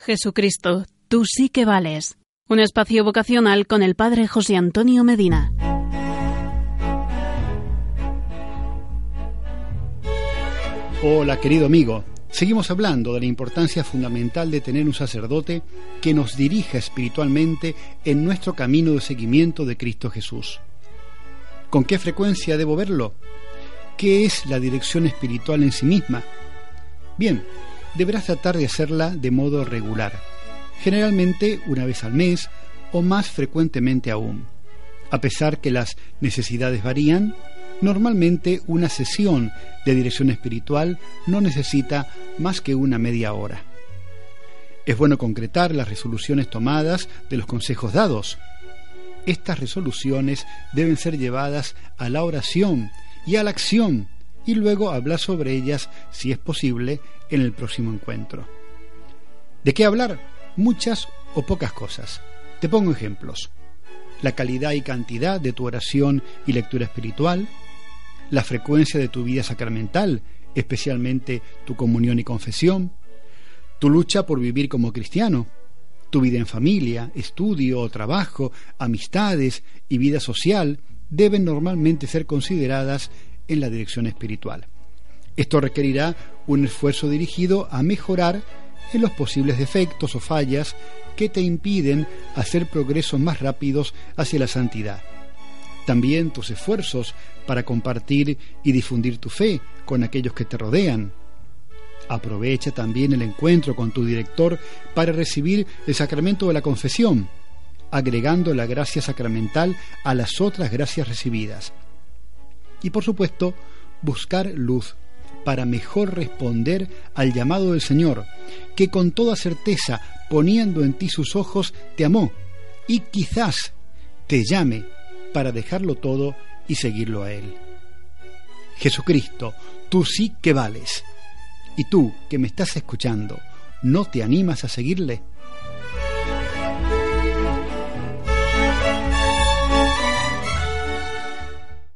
Jesucristo, tú sí que vales. Un espacio vocacional con el Padre José Antonio Medina. Hola querido amigo, seguimos hablando de la importancia fundamental de tener un sacerdote que nos dirija espiritualmente en nuestro camino de seguimiento de Cristo Jesús. ¿Con qué frecuencia debo verlo? ¿Qué es la dirección espiritual en sí misma? Bien, deberás tratar de hacerla de modo regular, generalmente una vez al mes o más frecuentemente aún. A pesar que las necesidades varían, normalmente una sesión de dirección espiritual no necesita más que una media hora. Es bueno concretar las resoluciones tomadas de los consejos dados. Estas resoluciones deben ser llevadas a la oración y a la acción y luego hablar sobre ellas, si es posible, en el próximo encuentro. ¿De qué hablar? Muchas o pocas cosas. Te pongo ejemplos. La calidad y cantidad de tu oración y lectura espiritual, la frecuencia de tu vida sacramental, especialmente tu comunión y confesión, tu lucha por vivir como cristiano, tu vida en familia, estudio, trabajo, amistades y vida social deben normalmente ser consideradas en la dirección espiritual. Esto requerirá un esfuerzo dirigido a mejorar en los posibles defectos o fallas que te impiden hacer progresos más rápidos hacia la santidad. También tus esfuerzos para compartir y difundir tu fe con aquellos que te rodean. Aprovecha también el encuentro con tu director para recibir el sacramento de la confesión, agregando la gracia sacramental a las otras gracias recibidas. Y por supuesto, buscar luz para mejor responder al llamado del Señor, que con toda certeza, poniendo en ti sus ojos, te amó y quizás te llame para dejarlo todo y seguirlo a Él. Jesucristo, tú sí que vales. Y tú que me estás escuchando, ¿no te animas a seguirle?